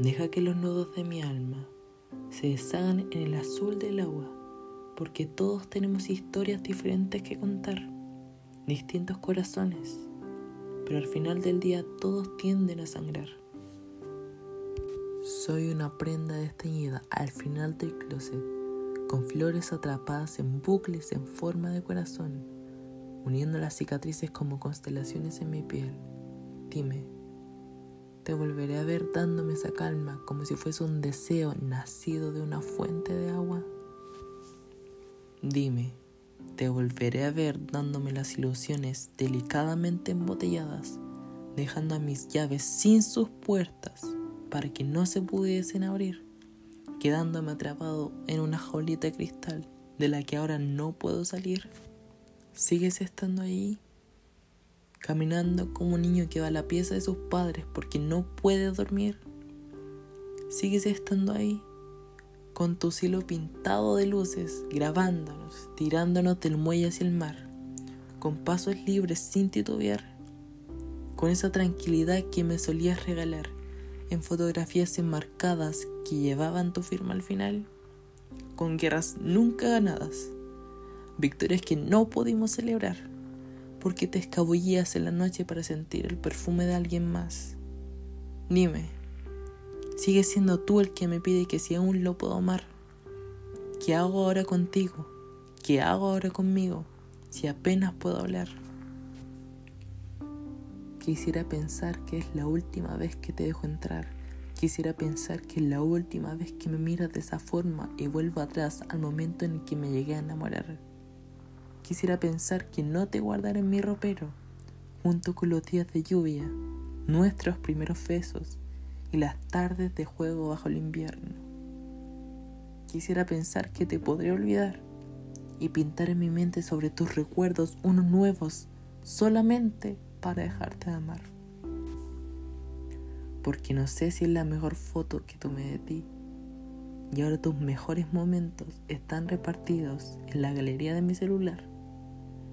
Deja que los nudos de mi alma se deshagan en el azul del agua, porque todos tenemos historias diferentes que contar, distintos corazones, pero al final del día todos tienden a sangrar. Soy una prenda desteñida al final del closet, con flores atrapadas en bucles en forma de corazón, uniendo las cicatrices como constelaciones en mi piel. Dime, te volveré a ver dándome esa calma como si fuese un deseo nacido de una fuente de agua. Dime, te volveré a ver dándome las ilusiones delicadamente embotelladas, dejando a mis llaves sin sus puertas para que no se pudiesen abrir, quedándome atrapado en una jaulita de cristal de la que ahora no puedo salir. ¿Sigues estando ahí? Caminando como un niño que va a la pieza de sus padres porque no puede dormir. Sigues estando ahí, con tu cielo pintado de luces, grabándonos, tirándonos del muelle hacia el mar, con pasos libres sin titubear, con esa tranquilidad que me solías regalar en fotografías enmarcadas que llevaban tu firma al final, con guerras nunca ganadas, victorias que no pudimos celebrar porque te escabullías en la noche para sentir el perfume de alguien más. Dime, ¿sigues siendo tú el que me pide que si aún lo puedo amar? ¿Qué hago ahora contigo? ¿Qué hago ahora conmigo si apenas puedo hablar? Quisiera pensar que es la última vez que te dejo entrar. Quisiera pensar que es la última vez que me miras de esa forma y vuelvo atrás al momento en el que me llegué a enamorar. Quisiera pensar que no te guardaré en mi ropero, junto con los días de lluvia, nuestros primeros besos y las tardes de juego bajo el invierno. Quisiera pensar que te podré olvidar y pintar en mi mente sobre tus recuerdos unos nuevos solamente para dejarte de amar. Porque no sé si es la mejor foto que tomé de ti. Y ahora tus mejores momentos están repartidos en la galería de mi celular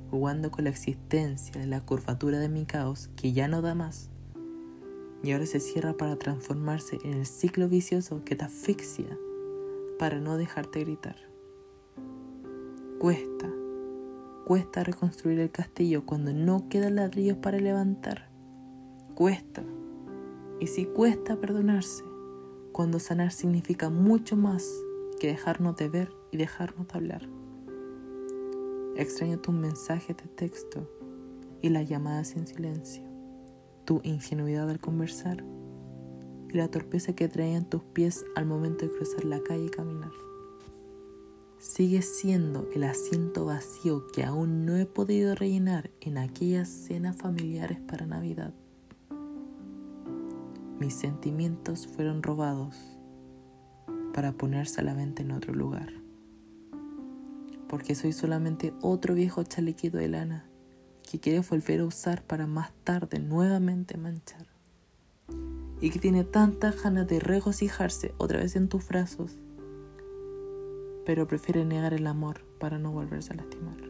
jugando con la existencia de la curvatura de mi caos que ya no da más. Y ahora se cierra para transformarse en el ciclo vicioso que te asfixia para no dejarte gritar. Cuesta, cuesta reconstruir el castillo cuando no quedan ladrillos para levantar. Cuesta. Y si cuesta perdonarse, cuando sanar significa mucho más que dejarnos de ver y dejarnos de hablar. Extraño tus mensajes de texto y las llamadas en silencio, tu ingenuidad al conversar y la torpeza que traían tus pies al momento de cruzar la calle y caminar. Sigues siendo el asiento vacío que aún no he podido rellenar en aquellas cenas familiares para Navidad. Mis sentimientos fueron robados para ponerse a la venta en otro lugar porque soy solamente otro viejo chalequito de lana que quiere volver a usar para más tarde nuevamente manchar. Y que tiene tantas ganas de regocijarse otra vez en tus brazos, pero prefiere negar el amor para no volverse a lastimar.